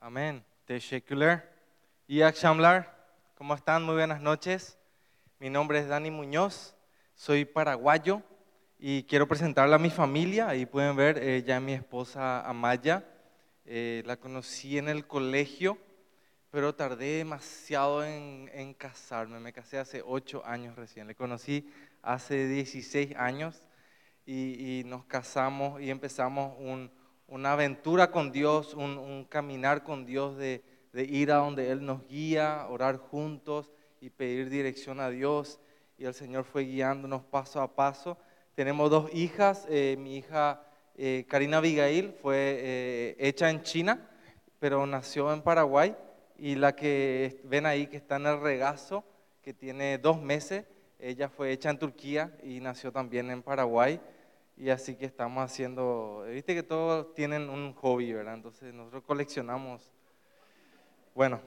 Amén. Teşekkürler. İyi akşamlar. ¿Cómo están? Muy buenas noches. Mi nombre es Dani Muñoz. Soy paraguayo y quiero presentarle a mi familia. Ahí pueden ver eh, ya mi esposa Amaya. Eh, la conocí en el colegio, pero tardé demasiado en, en casarme. Me casé hace 8 años recién. Le conocí hace 16 años y, y nos casamos y empezamos un, una aventura con Dios, un, caminar con Dios de, de ir a donde Él nos guía, orar juntos y pedir dirección a Dios. Y el Señor fue guiándonos paso a paso. Tenemos dos hijas. eh, mi hija eh, Karina Abigail fue eh, hecha en China, pero nació en Paraguay. Y la que ven ahí que está en el regazo, que tiene dos meses, ella fue hecha en Turquía y nació también en Paraguay. Y así que estamos haciendo, viste que todos tienen un hobby, ¿verdad? Entonces nosotros coleccionamos. Bueno,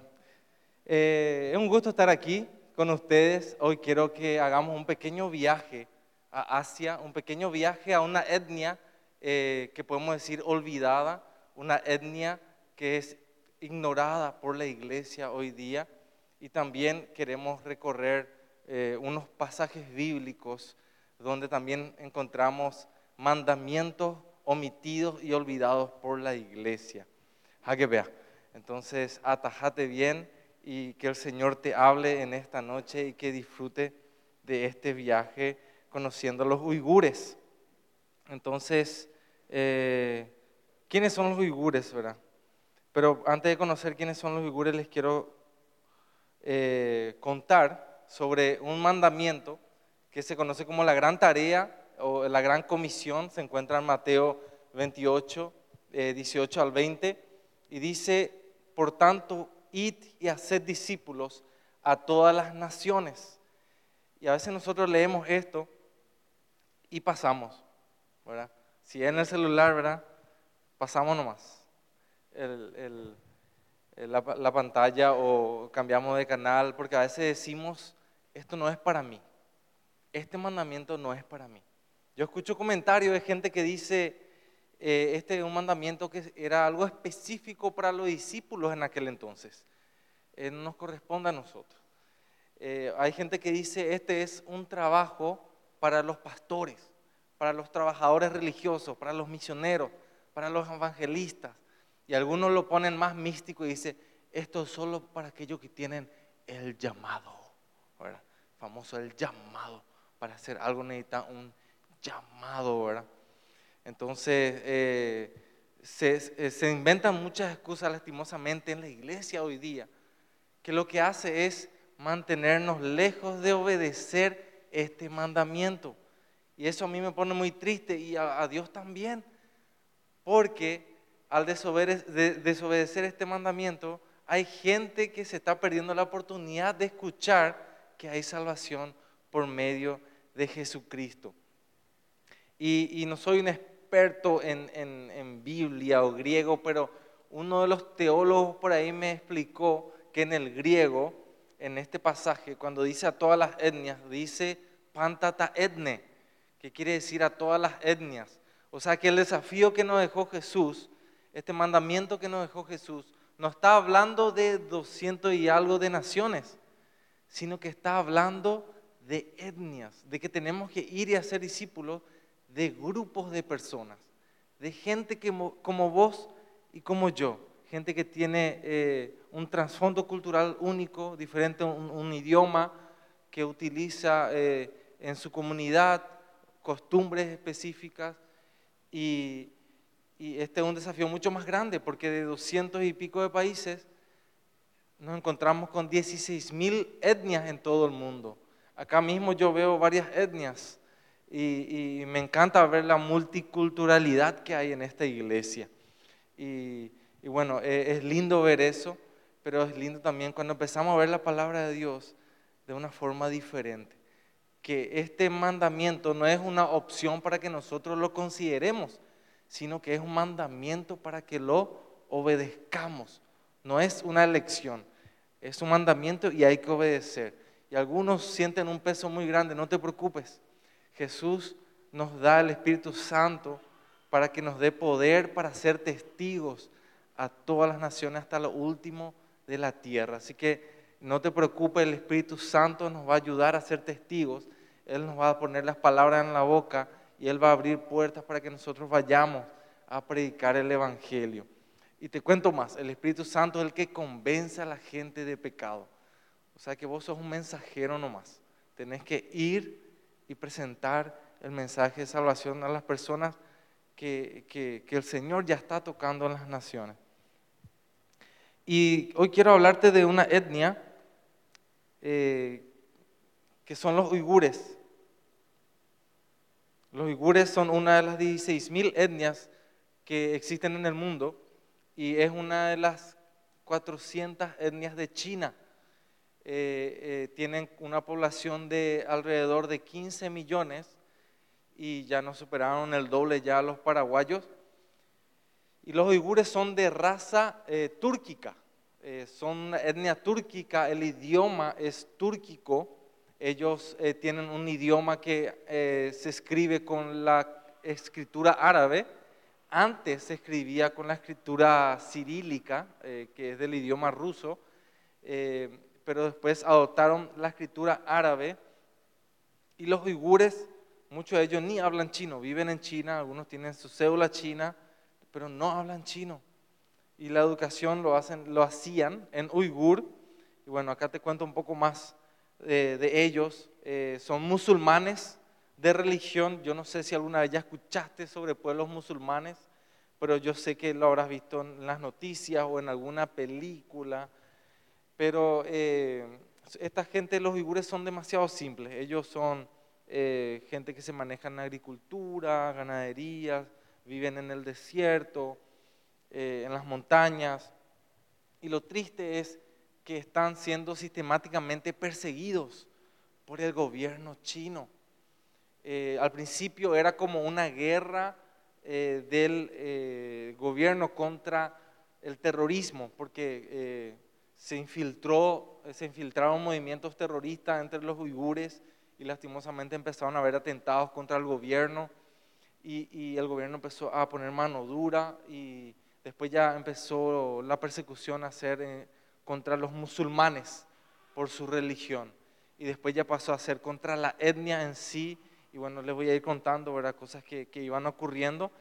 eh, es un gusto estar aquí con ustedes. Hoy quiero que hagamos un pequeño viaje a Asia, un pequeño viaje a una etnia eh, que podemos decir olvidada, una etnia que es ignorada por la iglesia hoy día. Y también queremos recorrer eh, unos pasajes bíblicos donde también encontramos mandamientos omitidos y olvidados por la iglesia. vea. Entonces, atajate bien y que el Señor te hable en esta noche y que disfrute de este viaje conociendo a los uigures. Entonces, eh, ¿quiénes son los uigures, verdad? Pero antes de conocer quiénes son los uigures, les quiero eh, contar sobre un mandamiento que se conoce como la gran tarea o la gran comisión, se encuentra en Mateo 28, eh, 18 al 20, y dice, por tanto, id y haced discípulos a todas las naciones. Y a veces nosotros leemos esto y pasamos. Si es en el celular, ¿verdad? Pasamos nomás la pantalla o cambiamos de canal, porque a veces decimos, esto no es para mí, este mandamiento no es para mí. Yo escucho comentarios de gente que dice, eh, este es un mandamiento que era algo específico para los discípulos en aquel entonces. Eh, no nos corresponde a nosotros. Eh, hay gente que dice, este es un trabajo para los pastores, para los trabajadores religiosos, para los misioneros, para los evangelistas. Y algunos lo ponen más místico y dice, esto es solo para aquellos que tienen el llamado. ¿verdad? Famoso el llamado. Para hacer algo necesita un llamado, ¿verdad? Entonces, eh, se, eh, se inventan muchas excusas lastimosamente en la iglesia hoy día, que lo que hace es mantenernos lejos de obedecer este mandamiento. Y eso a mí me pone muy triste y a, Dios también, porque al desobede- de- desobedecer este mandamiento, hay gente que se está perdiendo la oportunidad de escuchar que hay salvación por medio de Jesucristo. Y, y no soy un experto en, en- en Biblia o griego, pero uno de los teólogos por ahí me explicó que en el griego, en este pasaje, cuando dice a todas las etnias, dice pantata etne, que quiere decir a todas las etnias. O sea que el desafío que nos dejó Jesús, este mandamiento que nos dejó Jesús, no está hablando de 200 y algo de naciones, sino que está hablando de etnias, de que tenemos que ir y hacer discípulos de grupos de personas, de gente que mo- como vos y como yo, gente que tiene eh, un trasfondo cultural único, diferente, un, idioma que utiliza eh, en su comunidad costumbres específicas y, y este es un desafío mucho más grande porque de 200 y pico de países nos encontramos con 16 mil etnias en todo el mundo. Acá mismo yo veo varias etnias y, me encanta ver la multiculturalidad que hay en esta iglesia. Y, bueno, eh, es lindo ver eso, pero es lindo también cuando empezamos a ver la palabra de Dios de una forma diferente. Que este mandamiento no es una opción para que nosotros lo consideremos, sino que es un mandamiento para que lo obedezcamos. No es una elección, es un mandamiento y hay que obedecer. Y algunos sienten un peso muy grande, no te preocupes. Jesús nos da el Espíritu Santo para que nos dé poder para ser testigos a todas las naciones hasta lo último de la tierra. Así que no te preocupes, el Espíritu Santo nos va a ayudar a ser testigos. Él nos va a poner las palabras en la boca y Él va a abrir puertas para que nosotros vayamos a predicar el Evangelio. Y te cuento más, el Espíritu Santo es el que convence a la gente de pecado. O sea que vos sos un mensajero nomás. Tenés que ir y presentar el mensaje de salvación a las personas que, que, el Señor ya está tocando en las naciones. Y hoy quiero hablarte de una etnia eh, que son los uigures. Los uigures son una de las 16.000 etnias que existen en el mundo y es una de las 400 etnias de China. Eh, eh, tienen una población de alrededor de 15 millones y ya nos superaron el doble ya los paraguayos. Y los uigures son de raza eh, túrquica, son etnia túrquica, el idioma es túrquico, ellos tienen un idioma que se escribe con la escritura árabe, antes se escribía con la escritura cirílica, que es del idioma ruso, pero después adoptaron la escritura árabe y los uigures, muchos de ellos ni hablan chino, viven en China, algunos tienen su cédula china, pero no hablan chino. Y la educación lo, hacen, lo hacían en uigur, y bueno, acá te cuento un poco más de, ellos. Eh, son musulmanes de religión, yo no sé si alguna vez ya escuchaste sobre pueblos musulmanes, pero yo sé que lo habrás visto en las noticias o en alguna película pero eh, esta gente, los uigures, son demasiado simples. Ellos son eh, gente que se maneja en agricultura, ganadería, viven en el desierto, eh, en las montañas. Y lo triste es que están siendo sistemáticamente perseguidos por el gobierno chino. al principio era como una guerra del gobierno contra el terrorismo, porque se, infiltró, se infiltraron movimientos terroristas entre los uigures y lastimosamente empezaron a haber atentados contra el gobierno y, el gobierno empezó a poner mano dura y después ya empezó la persecución a ser eh, contra los musulmanes por su religión y después ya pasó a ser contra la etnia en sí y bueno, les voy a ir contando ¿verdad? cosas que, iban ocurriendo.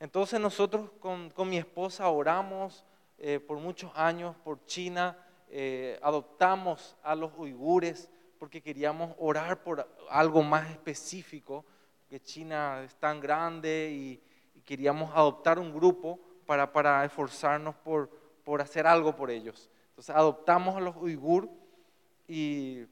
Entonces nosotros con, mi esposa oramos eh, por muchos años por China, eh, adoptamos a los uigures porque queríamos orar por algo más específico, que China es tan grande y, queríamos adoptar un grupo para, para esforzarnos por, por, hacer algo por ellos. Entonces adoptamos a los uigur y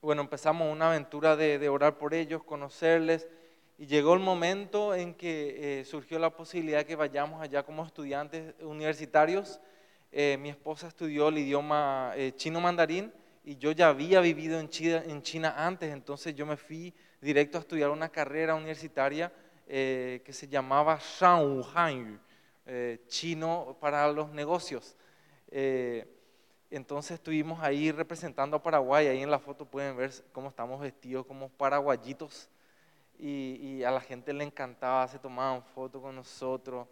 bueno, empezamos una aventura de, orar por ellos, conocerles. Y llegó el momento en que eh, surgió la posibilidad de que vayamos allá como estudiantes universitarios eh, mi esposa estudió el idioma eh, chino mandarín y yo ya había vivido en China, en China, antes, entonces yo me fui directo a estudiar una carrera universitaria eh, que se llamaba Shang Hanyu, chino para los negocios. entonces estuvimos ahí representando a Paraguay, ahí en la foto pueden ver cómo estamos vestidos como paraguayitos y, y a la gente le encantaba, se tomaban fotos con nosotros.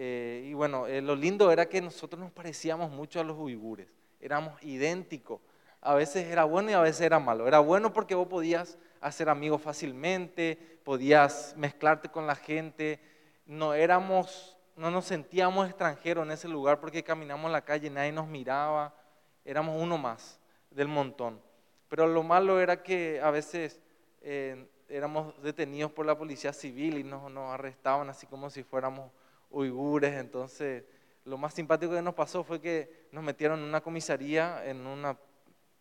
Eh, y bueno, eh, lo lindo era que nosotros nos parecíamos mucho a los uigures, éramos idénticos. A veces era bueno y a veces era malo. Era bueno porque vos podías hacer amigos fácilmente, podías mezclarte con la gente. No éramos, no nos sentíamos extranjeros en ese lugar porque caminamos la calle, nadie nos miraba. Éramos uno más del montón. Pero lo malo era que a veces eh, éramos detenidos por la policía civil y nos, nos arrestaban así como si fuéramos uigures, entonces lo más simpático que nos pasó fue que nos metieron en una comisaría, en una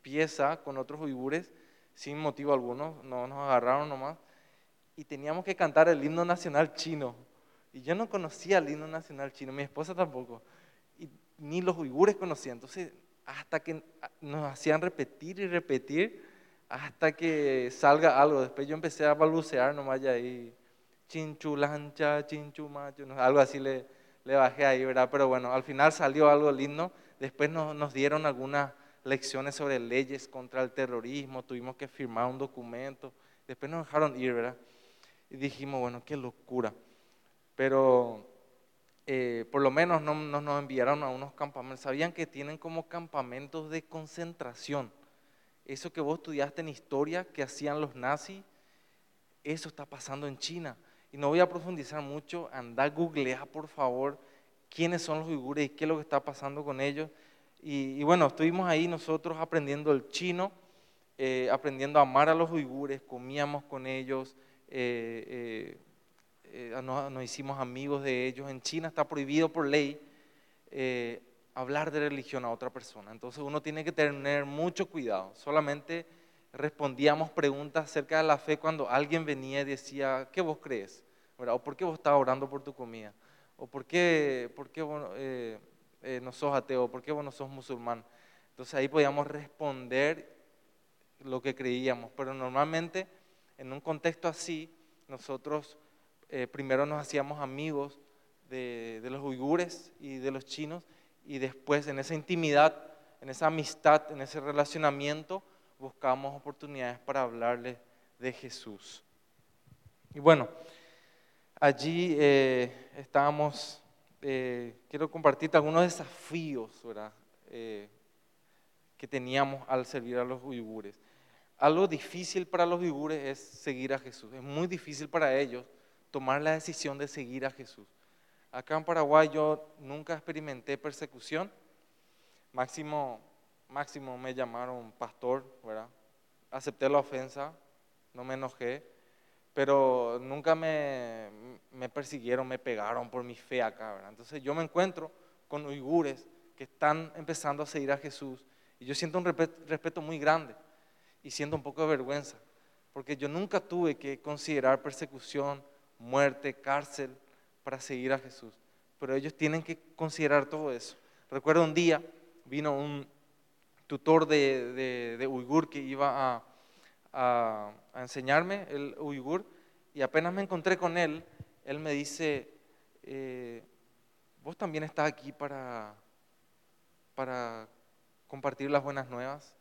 pieza con otros uigures, sin motivo alguno, no nos agarraron nomás, y teníamos que cantar el himno nacional chino. Y yo no conocía el himno nacional chino, mi esposa tampoco, y ni los uigures conocían. Entonces, hasta que nos hacían repetir y repetir, hasta que salga algo. Después yo empecé a balbucear nomás ya ahí chinchulancha, chinchumacho, algo así le, le bajé ahí, ¿verdad? Pero bueno, al final salió algo lindo. Después nos, nos dieron algunas lecciones sobre leyes contra el terrorismo, tuvimos que firmar un documento. Después nos dejaron ir, ¿verdad? Y dijimos, bueno, qué locura. Pero eh, por lo menos no, no nos enviaron a unos campamentos. Sabían que tienen como campamentos de concentración. Eso que vos estudiaste en historia que hacían los nazis, eso está pasando en China. Y no voy a profundizar mucho, anda googlea por favor quiénes son los uigures y qué es lo que está pasando con ellos. Y, bueno, estuvimos ahí nosotros aprendiendo el chino, eh, aprendiendo a amar a los uigures, comíamos con ellos, eh, eh, nos, hicimos amigos de ellos. En China está prohibido por ley hablar de religión a otra persona. Entonces uno tiene que tener mucho cuidado. Solamente respondíamos preguntas acerca de la fe cuando alguien venía y decía, ¿qué vos crees? ¿O por qué vos estás orando por tu comida? ¿O por qué, por qué eh, eh, no sos ateo? ¿Por qué vos no sos musulmán? Entonces ahí podíamos responder lo que creíamos. Pero normalmente en un contexto así, nosotros eh, primero nos hacíamos amigos de los uigures y de los chinos y después en esa intimidad, en esa amistad, en ese relacionamiento, buscamos oportunidades para hablarle de Jesús. Y bueno, allí eh, estábamos, eh, quiero compartirte algunos desafíos eh, que teníamos al servir a los uigures. Algo difícil para los uigures es seguir a Jesús. Es muy difícil para ellos tomar la decisión de seguir a Jesús. Acá en Paraguay yo nunca experimenté persecución. Máximo, máximo me llamaron pastor, ¿verdad? Acepté la ofensa, no me enojé, pero nunca me, me persiguieron, me pegaron por mi fe acá, ¿verdad? Entonces yo me encuentro con uigures que están empezando a seguir a Jesús y yo siento un respeto muy grande y siento un poco de vergüenza, porque yo nunca tuve que considerar persecución, muerte, cárcel, para seguir a Jesús. Pero ellos tienen que considerar todo eso. Recuerdo un día, vino un tutor de, Uyghur que iba a, enseñarme el Uyghur y apenas me encontré con él, él me dice, eh, vos también estás aquí para, compartir las buenas nuevas.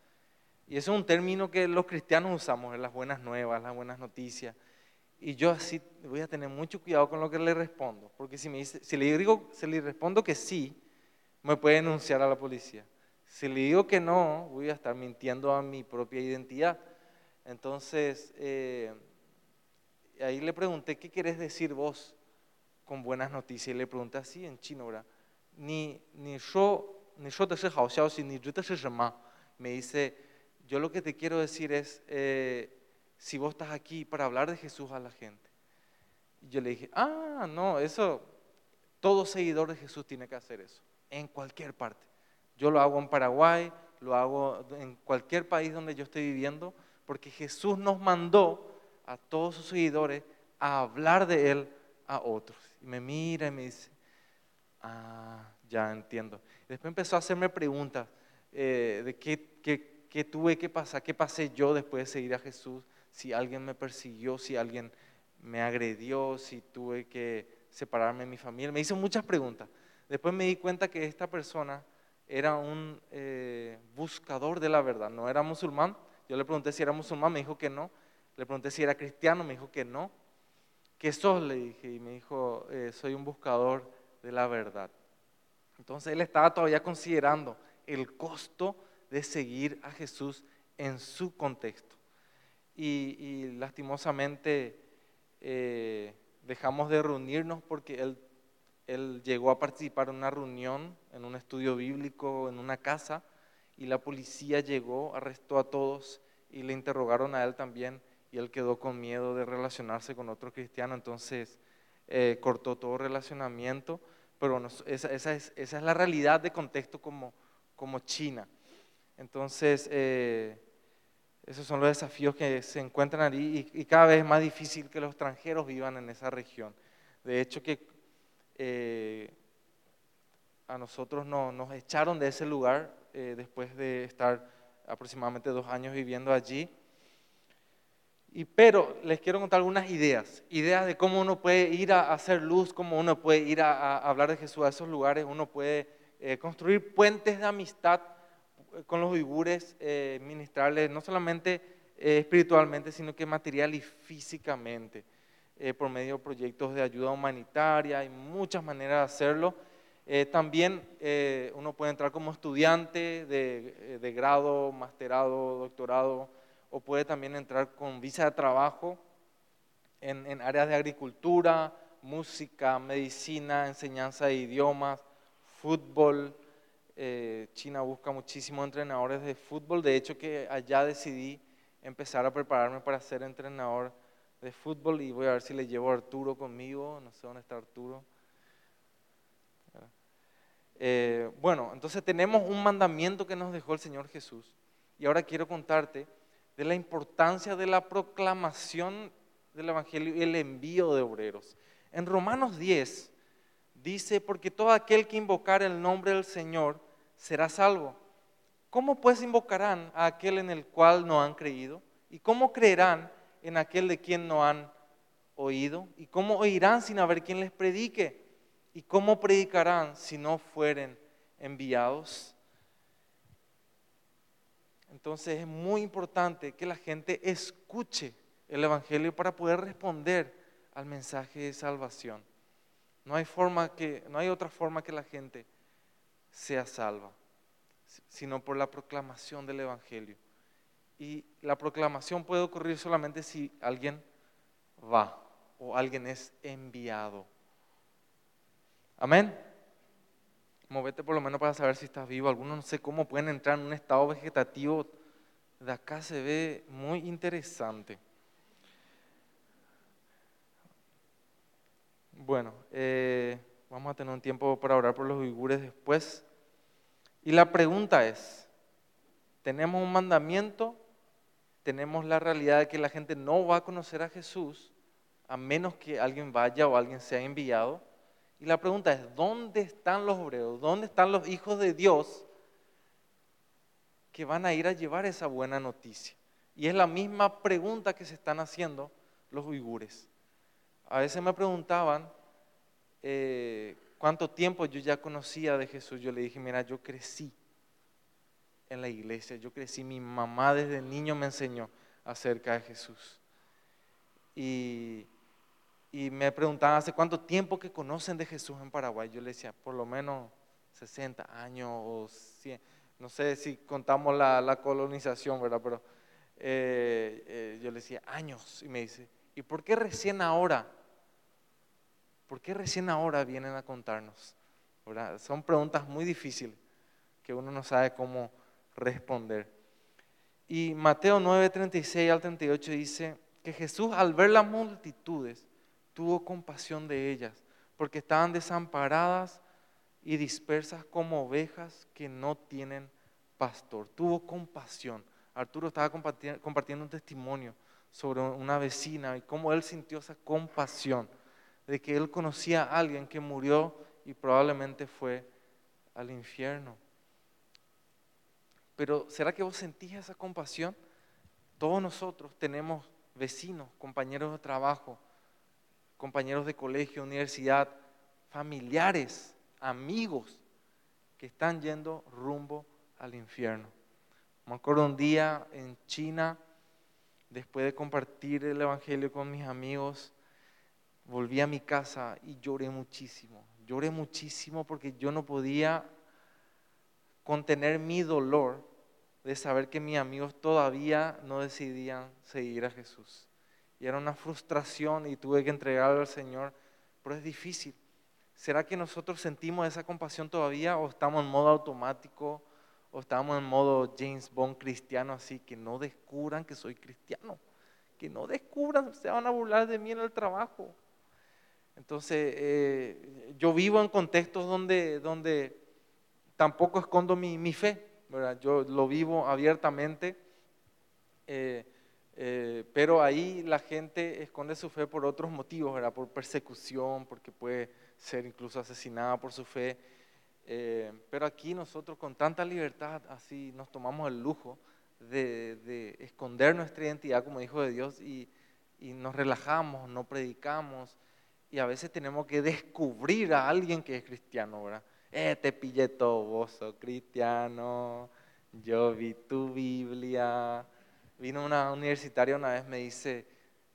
Y eso es un término que los cristianos usamos, las buenas nuevas, las buenas noticias. Y yo así voy a tener mucho cuidado con lo que le respondo, porque si, me dice, si le digo, si le respondo que sí, me puede denunciar a la policía. Si le digo que no, voy a estar mintiendo a mi propia identidad. Entonces, eh, ahí le pregunté, ¿qué quieres decir vos con buenas noticias? Y le pregunté así en chino, ¿verdad? Ni, yo, ni yo te sé ni yo te sé Me dice, yo lo que te quiero decir es, eh, si vos estás aquí para hablar de Jesús a la gente? Y yo le dije, ah, no, eso, todo seguidor de Jesús tiene que hacer eso, en cualquier parte. Yo lo hago en Paraguay, lo hago en cualquier país donde yo esté viviendo, porque Jesús nos mandó a todos sus seguidores a hablar de Él a otros. Y me mira y me dice, ah, ya entiendo. Después empezó a hacerme preguntas eh, de qué, qué, qué tuve que pasar, qué pasé yo después de seguir a Jesús si alguien me persiguió, si alguien me agredió, si tuve que separarme de mi familia. Me hizo muchas preguntas. Después me di cuenta que esta persona era un eh, buscador de la verdad, no era musulmán. Yo le pregunté si era musulmán, me dijo que no. Le pregunté si era cristiano, me dijo que no. ¿Qué sos? Le dije y me dijo, eh, soy un buscador de la verdad. Entonces él estaba todavía considerando el costo de seguir a Jesús en su contexto y, lastimosamente eh, dejamos de reunirnos porque él, él llegó a participar en una reunión, en un estudio bíblico, en una casa, y la policía llegó, arrestó a todos y le interrogaron a él también y él quedó con miedo de relacionarse con otro cristiano, entonces eh, cortó todo relacionamiento, pero esa, esa, es, esa, es, la realidad de contexto como, como China. Entonces, eh, esos son los desafíos que se encuentran ahí y, cada vez es más difícil que los extranjeros vivan en esa región. De hecho que eh, a nosotros no, nos echaron de ese lugar eh, después de estar aproximadamente dos años viviendo allí. Y, pero les quiero contar algunas ideas, ideas de cómo uno puede ir a hacer luz, cómo uno puede ir a, hablar de Jesús a esos lugares, uno puede eh, construir puentes de amistad con los uigures, ministrarles no solamente espiritualmente, sino que material y físicamente. Eh, por medio de proyectos de ayuda humanitaria, hay muchas maneras de hacerlo. Eh, también eh, uno puede entrar como estudiante de, de, grado, masterado, doctorado, o puede también entrar con visa de trabajo en, en áreas de agricultura, música, medicina, enseñanza de idiomas, fútbol. China busca muchísimos entrenadores de fútbol. De hecho, que allá decidí empezar a prepararme para ser entrenador de fútbol y voy a ver si le llevo Arturo conmigo, no sé dónde está Arturo. Eh, bueno, entonces tenemos un mandamiento que nos dejó el Señor Jesús y ahora quiero contarte de la importancia de la proclamación del Evangelio y el envío de obreros. En Romanos 10 dice, porque todo aquel que invocar el nombre del Señor será salvo. ¿Cómo pues invocarán a aquel en el cual no han creído? ¿Y cómo creerán en aquel de quien no han oído? ¿Y cómo oirán sin haber quien les predique? ¿Y cómo predicarán si no fueren enviados? Entonces es muy importante que la gente escuche el Evangelio para poder responder al mensaje de salvación. No hay, forma que, no hay otra forma que la gente sea salva, sino por la proclamación del Evangelio. Y la proclamación puede ocurrir solamente si alguien va o alguien es enviado. Amén. Movete por lo menos para saber si estás vivo. Algunos no sé cómo pueden entrar en un estado vegetativo. De acá se ve muy interesante. Bueno, eh, vamos a tener un tiempo para orar por los uigures después. Y la pregunta es, ¿tenemos un mandamiento tenemos la realidad de que la gente no va a conocer a Jesús a menos que alguien vaya o alguien sea enviado. Y la pregunta es, ¿dónde están los obreros? ¿Dónde están los hijos de Dios que van a ir a llevar esa buena noticia? Y es la misma pregunta que se están haciendo los uigures. A veces me preguntaban eh, cuánto tiempo yo ya conocía de Jesús. Yo le dije, mira, yo crecí en la iglesia. Yo crecí, mi mamá desde niño me enseñó acerca de Jesús. Y, y me preguntaban, ¿hace cuánto tiempo que conocen de Jesús en Paraguay? Yo le decía, por lo menos 60 años o 100. No sé si contamos la, colonización, ¿verdad? Pero eh, eh, yo le decía, años. Y me dice, ¿y por qué recién ahora? ¿Por qué recién ahora vienen a contarnos? Son preguntas muy difíciles que uno no sabe cómo, responder. Y Mateo 9, 36 al 38 dice que Jesús al ver las multitudes tuvo compasión de ellas, porque estaban desamparadas y dispersas como ovejas que no tienen pastor. Tuvo compasión. Arturo estaba compartiendo un testimonio sobre una vecina y cómo él sintió esa compasión de que él conocía a alguien que murió y probablemente fue al infierno. Pero ¿será que vos sentís esa compasión? Todos nosotros tenemos vecinos, compañeros de trabajo, compañeros de colegio, universidad, familiares, amigos que están yendo rumbo al infierno. Me acuerdo un día en China, después de compartir el Evangelio con mis amigos, volví a mi casa y lloré muchísimo. Lloré muchísimo porque yo no podía contener mi dolor de saber que mis amigos todavía no decidían seguir a Jesús. Y era una frustración y tuve que entregarlo al Señor, pero es difícil. ¿Será que nosotros sentimos esa compasión todavía o estamos en modo automático o estamos en modo James Bond cristiano así, que no descubran que soy cristiano, que no descubran, se van a burlar de mí en el trabajo? Entonces, eh, yo vivo en contextos donde, donde tampoco escondo mi, fe, yo lo vivo abiertamente, eh, eh, pero ahí la gente esconde su fe por otros motivos, ¿verdad? por persecución, porque puede ser incluso asesinada por su fe. Eh, pero aquí nosotros con tanta libertad, así nos tomamos el lujo de, esconder nuestra identidad como hijo de Dios y, y nos relajamos, no predicamos y a veces tenemos que descubrir a alguien que es cristiano, ¿verdad? Eh, te pillé todo, sos cristiano, yo vi tu Biblia. Vino una universitaria una vez, me dice,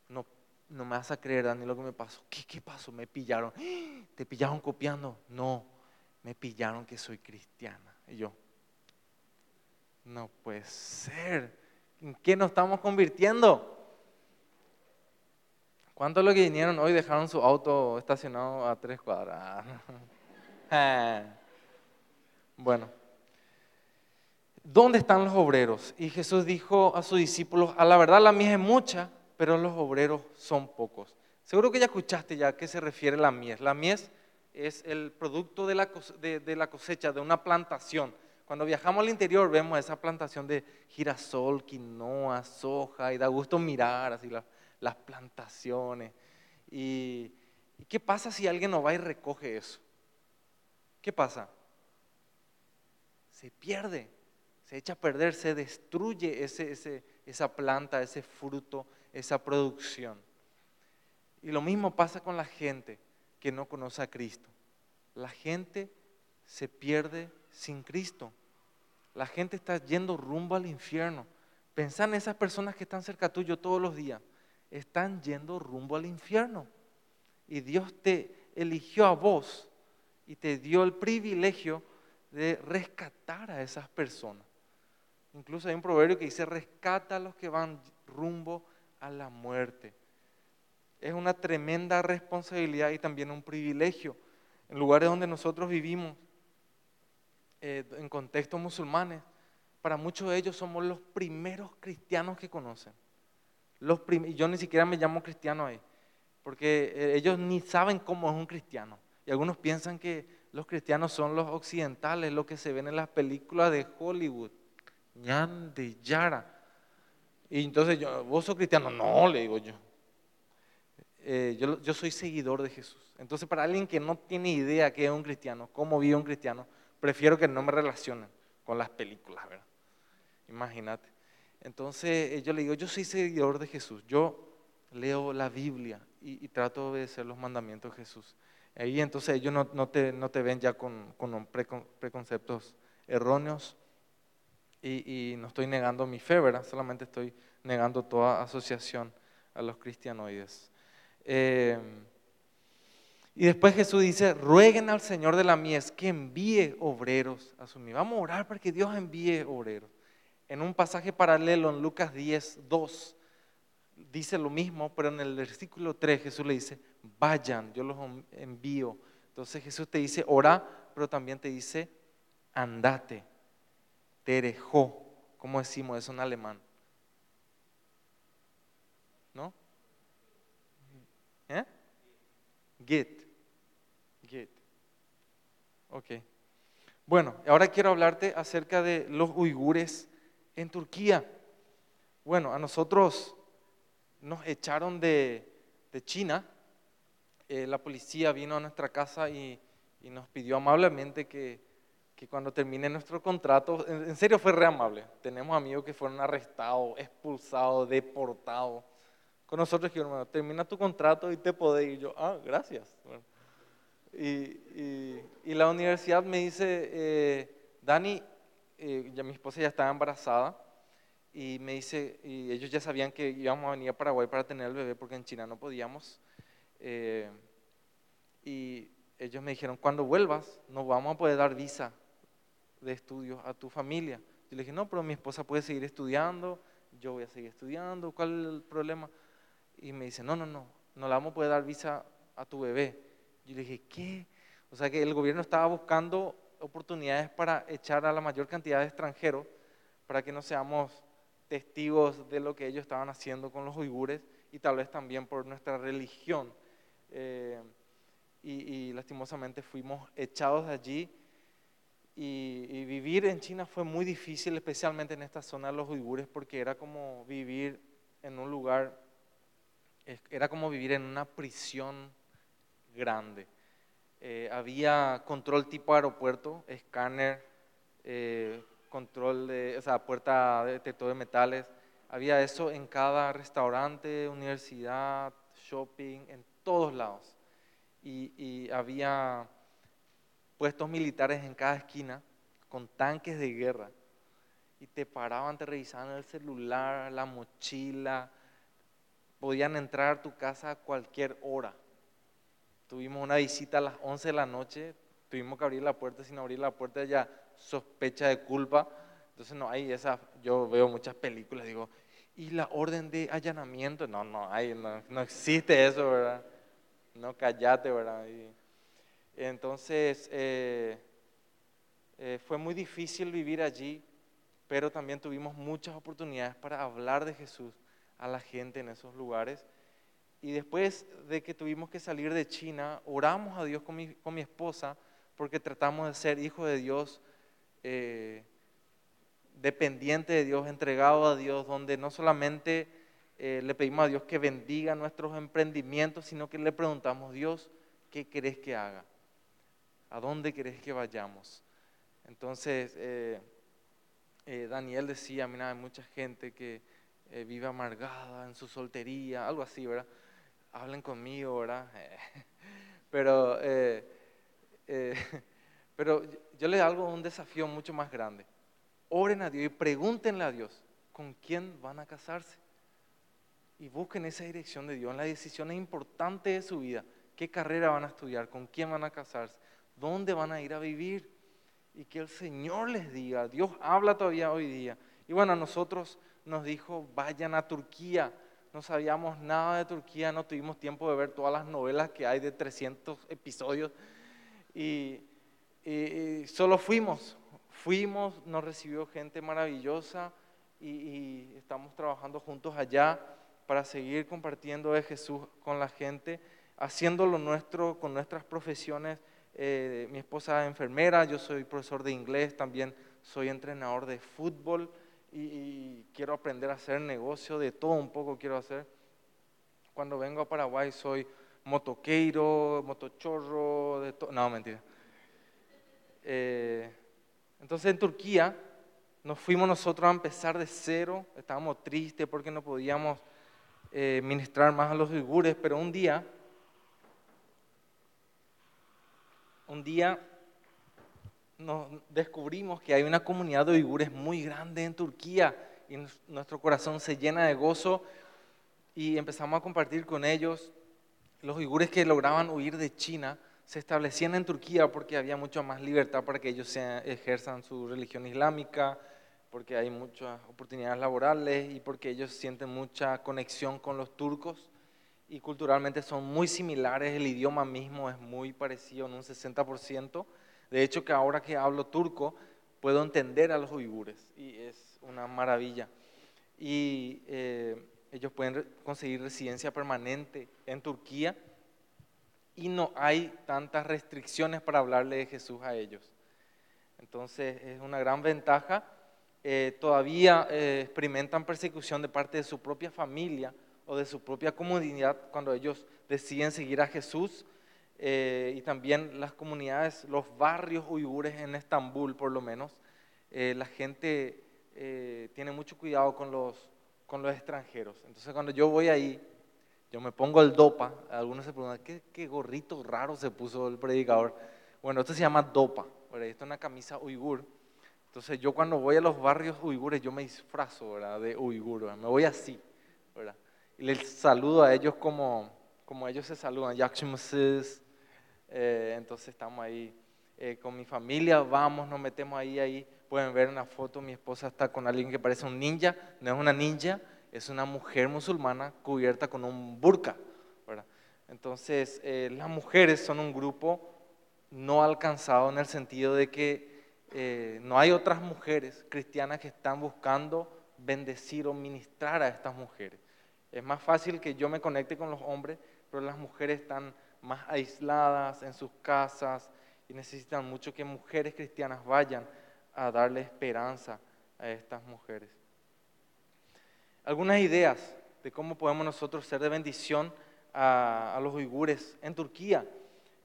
no, no me vas a creer, Dani, lo que me pasó. ¿Qué, qué pasó? Me pillaron. ¿Te pillaron copiando? No, me pillaron que soy cristiana. Y yo, no puede ser. ¿En qué nos estamos convirtiendo? ¿Cuántos los que vinieron hoy dejaron su auto estacionado a tres cuadras? bueno, ¿dónde están los obreros? Y Jesús dijo a sus discípulos, a la verdad la mies es mucha, pero los obreros son pocos. Seguro que ya escuchaste ya a qué se refiere la mies. La mies es el producto de la, cosecha, de una plantación. Cuando viajamos al interior vemos esa plantación de girasol, quinoa, soja, y da gusto mirar así las, plantaciones. Y, qué pasa si alguien no va y recoge eso? ¿Qué pasa? Se pierde, se echa a perder, se destruye esa planta, ese fruto, esa producción. Y lo mismo pasa con la gente que no conoce a Cristo. La gente se pierde sin Cristo. La gente está yendo rumbo al infierno. Pensá en esas personas que están cerca tuyo todos los días. Están yendo rumbo al infierno. Y Dios te eligió a vos y te dio el privilegio de rescatar a esas personas. Incluso hay un proverbio que dice, rescata a los que van rumbo a la muerte. Es una tremenda responsabilidad y también un privilegio. En lugares donde nosotros vivimos, eh, en contextos musulmanes, para muchos de ellos somos los primeros cristianos que conocen. Y yo ni siquiera me llamo cristiano ahí, porque eh, ellos ni saben cómo es un cristiano. Y algunos piensan que los cristianos son los occidentales, lo que se ven en las películas de Hollywood. Ñan de Yara. Y entonces yo, ¿vos sos cristiano? No, le digo yo. Eh, yo. Yo soy seguidor de Jesús. Entonces para alguien que no tiene idea qué es un cristiano, cómo vive un cristiano, prefiero que no me relacionen con las películas, ¿verdad? Imagínate. Entonces eh, yo le digo, yo soy seguidor de Jesús. Yo leo la Biblia y, trato de obedecer los mandamientos de Jesús. Ahí entonces ellos no, te, no te, ven ya con, con preconceptos erróneos y, no estoy negando mi fe, ¿verdad? Solamente estoy negando toda asociación a los cristianoides. Eh, y después Jesús dice, rueguen al Señor de la mies que envíe obreros a su mies. Vamos a orar para que Dios envíe obreros. En un pasaje paralelo en Lucas 10, 2, dice lo mismo, pero en el versículo 3 Jesús le dice, vayan, yo los envío. Entonces Jesús te dice, ora, pero también te dice, andate. Terejó, ¿cómo decimos eso en alemán? ¿No? ¿Eh? Get. Get. Ok. Bueno, ahora quiero hablarte acerca de los uigures en Turquía. Bueno, a nosotros nos echaron de, China. Eh, la policía vino a nuestra casa y nos pidió amablemente que que cuando termine nuestro contrato, en, serio fue re amable. Tenemos amigos que fueron arrestados, expulsados, deportados. Con nosotros dijeron, termina tu contrato y te podés ir. yo, ah, gracias. y, la universidad me dice, eh, Dani, eh, ya mi esposa ya estaba embarazada y me dice, y ellos ya sabían que íbamos a venir a Paraguay para tener el bebé porque en China no podíamos. Eh, y ellos me dijeron, cuando vuelvas, no vamos a poder dar visa de estudios a tu familia. Yo le dije, no, pero mi esposa puede seguir estudiando, yo voy a seguir estudiando, ¿cuál es el problema? Y me dice, no, no, no, no le vamos a poder dar visa a tu bebé. Yo le dije, ¿qué? O sea que el gobierno estaba buscando oportunidades para echar a la mayor cantidad de extranjeros para que no seamos testigos de lo que ellos estaban haciendo con los uigures y tal vez también por nuestra religión. Eh, y, y lastimosamente fuimos echados de allí y, vivir en China fue muy difícil, especialmente en esta zona de los uigures, porque era como vivir en un lugar, era como vivir en una prisión grande. Eh, había control tipo aeropuerto, escáner, eh, control de, o sea, puerta de detector de metales. Había eso en cada restaurante, universidad, shopping, en todos lados. y había puestos militares en cada esquina con tanques de guerra y te paraban, te revisaban el celular, la mochila, podían entrar a tu casa a cualquier hora. Tuvimos una visita a las 11 de la noche, tuvimos que abrir la puerta, sin abrir la puerta ya sospecha de culpa. Entonces no hay esa, yo veo muchas películas, digo, ¿y la orden de allanamiento? No, no hay, no, existe eso, ¿verdad? No, callate, ¿verdad? Y, entonces, eh, eh, fue muy difícil vivir allí, pero también tuvimos muchas oportunidades para hablar de Jesús a la gente en esos lugares. Y después de que tuvimos que salir de China, oramos a Dios con mi, con mi esposa porque tratamos de ser hijos de Dios, eh, dependiente de Dios, entregado a Dios, donde no solamente eh, le pedimos a Dios que bendiga nuestros emprendimientos, sino que le preguntamos, Dios, ¿qué querés que haga? ¿A dónde querés que vayamos? Entonces, eh, Daniel decía, mira, hay mucha gente que vive amargada en su soltería, algo así, ¿verdad? hablen conmigo, ¿verdad? pero, eh, eh, pero yo les hago un desafío mucho más grande. Oren a Dios y pregúntenle a Dios con quién van a casarse. Y busquen esa dirección de Dios en las decisiones importantes de su vida. ¿Qué carrera van a estudiar? ¿Con quién van a casarse? ¿Dónde van a ir a vivir? Y que el Señor les diga. Dios habla todavía hoy día. Y bueno, a nosotros nos dijo, vayan a Turquía no sabíamos nada de Turquía, no tuvimos tiempo de ver todas las novelas que hay de 300 episodios y, solo fuimos, fuimos, nos recibió gente maravillosa y, estamos trabajando juntos allá para seguir compartiendo de Jesús con la gente, haciendo lo nuestro con nuestras profesiones. Eh, mi esposa es enfermera, yo soy profesor de inglés, también soy entrenador de fútbol y, quiero aprender a hacer negocio, de todo un poco quiero hacer. Cuando vengo a Paraguay soy motoqueiro, motochorro, de todo. No, mentira. Eh, entonces en Turquía nos fuimos nosotros a empezar de cero, estábamos tristes porque no podíamos eh, ministrar más a los uigures, pero un día, un día nos descubrimos que hay una comunidad de uigures muy grande en Turquía y nuestro corazón se llena de gozo y empezamos a compartir con ellos. Los uigures que lograban huir de China se establecían en Turquía porque había mucha más libertad para que ellos ejerzan su religión islámica, porque hay muchas oportunidades laborales y porque ellos sienten mucha conexión con los turcos y culturalmente son muy similares, el idioma mismo es muy parecido en un 60%. De hecho, que ahora que hablo turco, puedo entender a los uigures y es una maravilla. Y eh, ellos pueden conseguir residencia permanente en Turquía y no hay tantas restricciones para hablarle de Jesús a ellos. Entonces es una gran ventaja. Eh, todavía eh, experimentan persecución de parte de su propia familia o de su propia comunidad cuando ellos deciden seguir a Jesús eh, y también las comunidades, los barrios uigures en Estambul por lo menos, la gente tiene mucho cuidado con los, con los extranjeros. Entonces cuando yo voy ahí, yo me pongo el dopa, algunos se preguntan, ¿qué, qué gorrito raro se puso el predicador? Bueno, esto se llama dopa, esto es una camisa uigur. Entonces yo cuando voy a los barrios uigures, yo me disfrazo ¿verdad? de uigur, me voy así, ¿verdad? y les saludo a ellos como, como ellos se saludan, Yakshimsis, eh, entonces estamos ahí eh, con mi familia, vamos, nos metemos ahí, ahí. Pueden ver una foto, mi esposa está con alguien que parece un ninja, no es una ninja, es una mujer musulmana cubierta con un burka. Entonces, eh, las mujeres son un grupo no alcanzado en el sentido de que no hay otras mujeres cristianas que están buscando bendecir o ministrar a estas mujeres. Es más fácil que yo me conecte con los hombres, pero las mujeres están más aisladas en sus casas y necesitan mucho que mujeres cristianas vayan a darle esperanza a estas mujeres. Algunas ideas de cómo podemos nosotros ser de bendición a, los uigures en Turquía.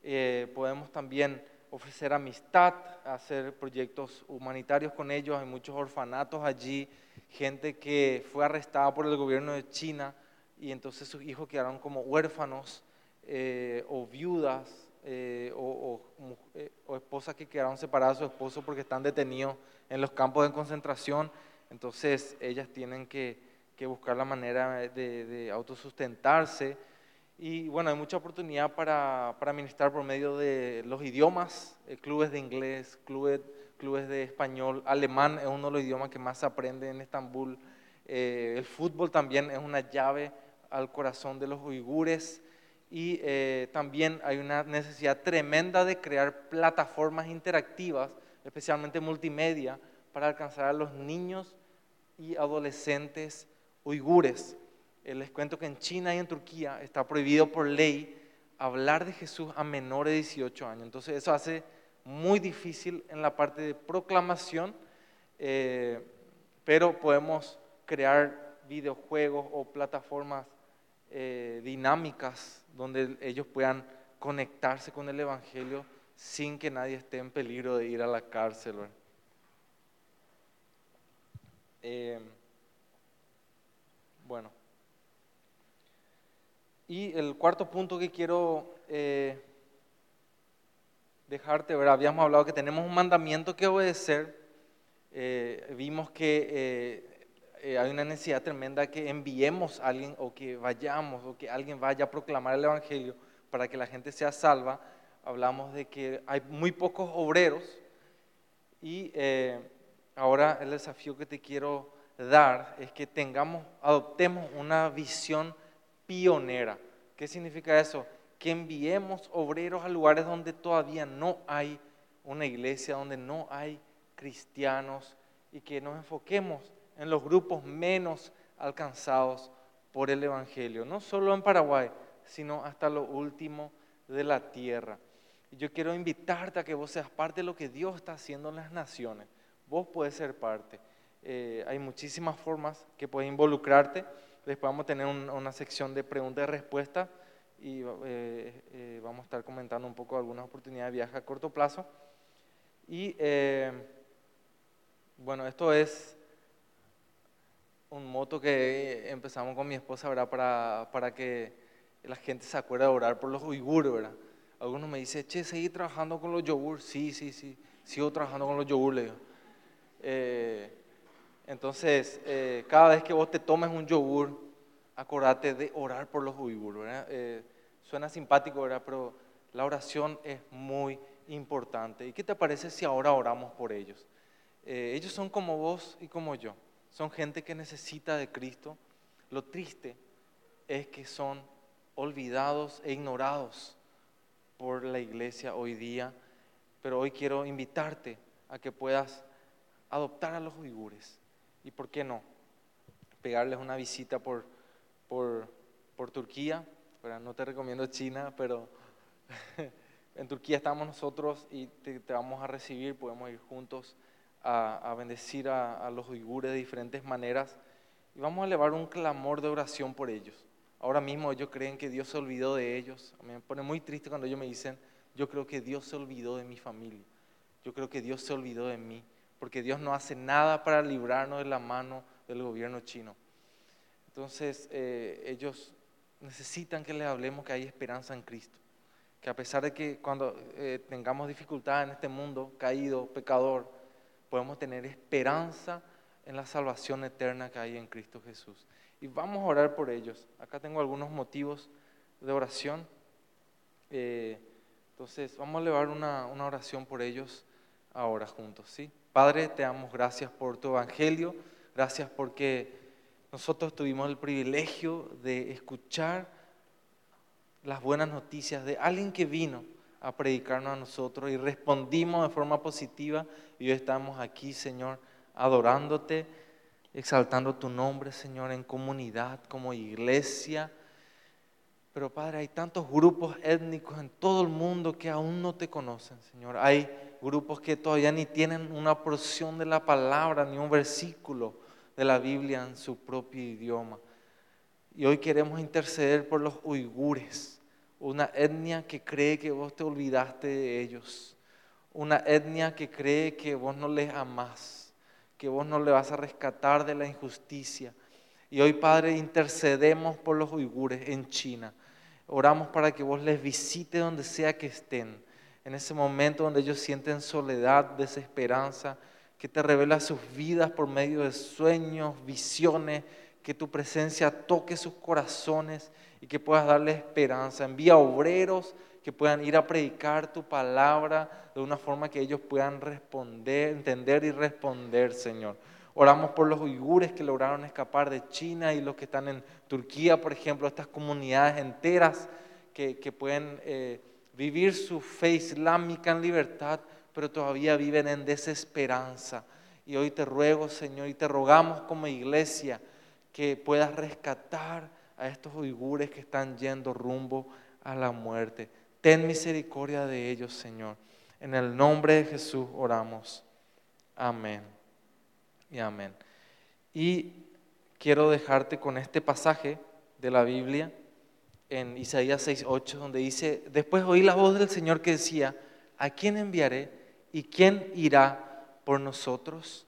Eh, podemos también ofrecer amistad, hacer proyectos humanitarios con ellos. Hay muchos orfanatos allí, gente que fue arrestada por el gobierno de China y entonces sus hijos quedaron como huérfanos eh, o viudas eh, o, eh, o, esposas que quedaron separadas de su esposo porque están detenidos en los campos de concentración. Entonces ellas tienen que que buscar la manera de, autosustentarse. Y bueno, hay mucha oportunidad para, para ministrar por medio de los idiomas, eh, clubes de inglés, clubes, de español, alemán es uno de los idiomas que más se aprende en Estambul. Eh, el fútbol también es una llave al corazón de los uigures y eh, también hay una necesidad tremenda de crear plataformas interactivas, especialmente multimedia, para alcanzar a los niños y adolescentes uigures. Eh, les cuento que en China y en Turquía está prohibido por ley hablar de Jesús a menores de 18 años. Entonces eso hace muy difícil en la parte de proclamación, eh, pero podemos crear videojuegos o plataformas eh, dinámicas donde ellos puedan conectarse con el Evangelio sin que nadie esté en peligro de ir a la cárcel. Bueno. Y el cuarto punto que quiero eh, dejarte, ¿verdad? habíamos hablado que tenemos un mandamiento que obedecer. vimos que eh, hay una necesidad tremenda que enviemos a alguien o que vayamos o que alguien vaya a proclamar el Evangelio para que la gente sea salva. Hablamos de que hay muy pocos obreros y eh, ahora el desafío que te quiero dar es que tengamos, adoptemos una visión pionera. ¿Qué significa eso? Que enviemos obreros a lugares donde todavía no hay una iglesia, donde no hay cristianos y que nos enfoquemos en los grupos menos alcanzados por el Evangelio, no solo en Paraguay, sino hasta lo último de la tierra. Y yo quiero invitarte a que vos seas parte de lo que Dios está haciendo en las naciones. Vos puedes ser parte. Eh, hay muchísimas formas que puedes involucrarte. Después vamos a tener una sección de preguntas y respuestas y eh, eh, vamos a estar comentando un poco algunas oportunidades de viaje a corto plazo. Y bueno, esto es un moto que empezamos con mi esposa, ¿verdad? Para, para que la gente se acuerde de orar por los uigures, ¿verdad? Algunos me dicen, che, ¿seguí trabajando con los yogur? Sí, sí, sí, sigo trabajando con los yogur, eh, entonces, eh, cada vez que vos te tomes un yogur, acordate de orar por los ¿verdad? Eh, suena simpático, ¿verdad? Pero la oración es muy importante. ¿Y qué te parece si ahora oramos por ellos? ellos son como vos y como yo son gente que necesita de Cristo. Lo triste es que son olvidados e ignorados por la iglesia hoy día, pero hoy quiero invitarte a que puedas adoptar a los uigures y, ¿por qué no?, pegarles una visita por, por, Turquía. No te recomiendo China, pero en Turquía estamos nosotros y te vamos a recibir, podemos ir juntos a, bendecir a, los uigures de diferentes maneras y vamos a elevar un clamor de oración por ellos. Ahora mismo ellos creen que Dios se olvidó de ellos. A mí me pone muy triste cuando ellos me dicen, yo creo que Dios se olvidó de mi familia. Yo creo que Dios se olvidó de mí, porque Dios no hace nada para librarnos de la mano del gobierno chino. Entonces eh, ellos necesitan que les hablemos que hay esperanza en Cristo. Que a pesar de que cuando eh, tengamos dificultad en este mundo caído, pecador, podemos tener esperanza en la salvación eterna que hay en Cristo Jesús. Y vamos a orar por ellos. Acá tengo algunos motivos de oración. Eh, entonces, vamos a elevar una, una, oración por ellos ahora juntos. ¿sí? Padre, te damos gracias por tu evangelio. Gracias porque nosotros tuvimos el privilegio de escuchar las buenas noticias de alguien que vino a predicarnos a nosotros y respondimos de forma positiva y hoy estamos aquí, Señor, adorándote, exaltando tu nombre, Señor, en comunidad, como iglesia. Pero Padre, hay tantos grupos étnicos en todo el mundo que aún no te conocen, Señor. Hay grupos que todavía ni tienen una porción de la palabra, ni un versículo de la Biblia en su propio idioma. Y hoy queremos interceder por los uigures una etnia que cree que vos te olvidaste de ellos, una etnia que cree que vos no les amás, que vos no le vas a rescatar de la injusticia. Y hoy, Padre, intercedemos por los uigures en China. Oramos para que vos les visite donde sea que estén, en ese momento donde ellos sienten soledad, desesperanza, que te revela sus vidas por medio de sueños, visiones, que tu presencia toque sus corazones y que puedas darle esperanza. Envía obreros que puedan ir a predicar tu palabra de una forma que ellos puedan responder, entender y responder, Señor. Oramos por los uigures que lograron escapar de China y los que están en Turquía, por ejemplo, estas comunidades enteras que, pueden eh, vivir su fe islámica en libertad, pero todavía viven en desesperanza. Y hoy te ruego, Señor, y te rogamos como iglesia que puedas rescatar a estos uigures que están yendo rumbo a la muerte. Ten misericordia de ellos, Señor. En el nombre de Jesús oramos. Amén. Y amén. Y quiero dejarte con este pasaje de la Biblia en Isaías 6:8, donde dice, después oí la voz del Señor que decía, ¿a quién enviaré y quién irá por nosotros?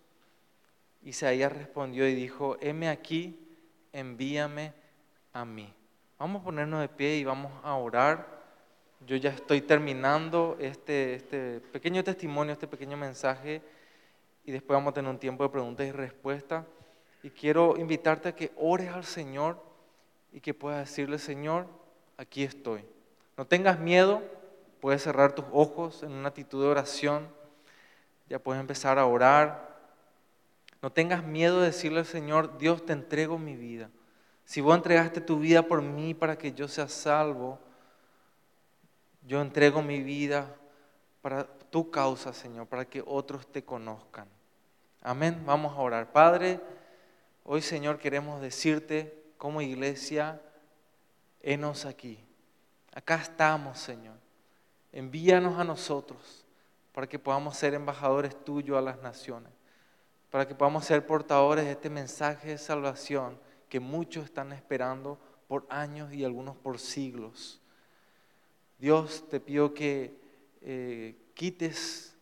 Isaías respondió y dijo, heme aquí, envíame a mí. Vamos a ponernos de pie y vamos a orar. Yo ya estoy terminando este, este pequeño testimonio, este pequeño mensaje, y después vamos a tener un tiempo de preguntas y respuestas. Y quiero invitarte a que ores al Señor y que puedas decirle, Señor, aquí estoy. No tengas miedo, puedes cerrar tus ojos en una actitud de oración, ya puedes empezar a orar. No tengas miedo de decirle al Señor, Dios, te entrego mi vida. Si vos entregaste tu vida por mí para que yo sea salvo, yo entrego mi vida para tu causa, Señor, para que otros te conozcan. Amén. Vamos a orar. Padre, hoy, Señor, queremos decirte como iglesia, enos aquí. Acá estamos, Señor. Envíanos a nosotros para que podamos ser embajadores tuyos a las naciones, para que podamos ser portadores de este mensaje de salvación que muchos están esperando por años y algunos por siglos. Dios, te pido que eh, quites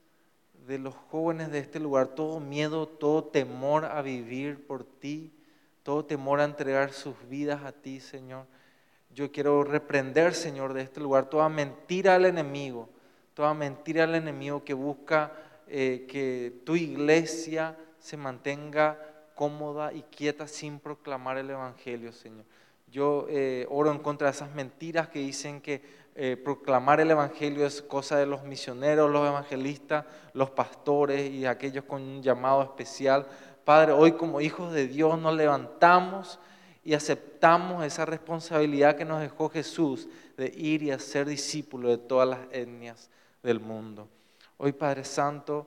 de los jóvenes de este lugar todo miedo, todo temor a vivir por ti, todo temor a entregar sus vidas a ti, Señor. Yo quiero reprender, Señor, de este lugar toda mentira al enemigo, toda mentira al enemigo que busca eh, que tu iglesia se mantenga cómoda y quieta sin proclamar el Evangelio, Señor. Yo eh, oro en contra de esas mentiras que dicen que eh, proclamar el Evangelio es cosa de los misioneros, los evangelistas, los pastores y aquellos con un llamado especial. Padre, hoy como hijos de Dios nos levantamos y aceptamos esa responsabilidad que nos dejó Jesús de ir y hacer discípulos de todas las etnias del mundo. Hoy, Padre Santo,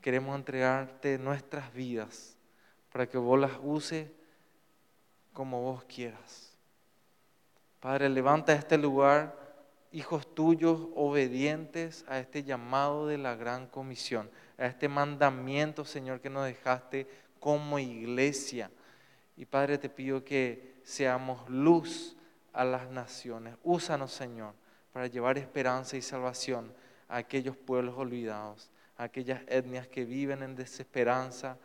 queremos entregarte nuestras vidas para que vos las uses como vos quieras. Padre, levanta este lugar hijos tuyos obedientes a este llamado de la gran comisión, a este mandamiento, Señor, que nos dejaste como iglesia. Y Padre, te pido que seamos luz a las naciones. Úsanos, Señor, para llevar esperanza y salvación a aquellos pueblos olvidados, a aquellas etnias que viven en desesperanza,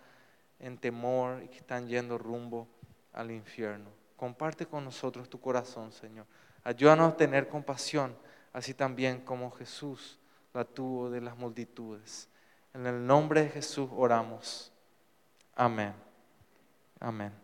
en temor y que están yendo rumbo al infierno. Comparte con nosotros tu corazón, Señor. Ayúdanos a tener compasión, así también como Jesús la tuvo de las multitudes. En el nombre de Jesús oramos. Amén. Amén.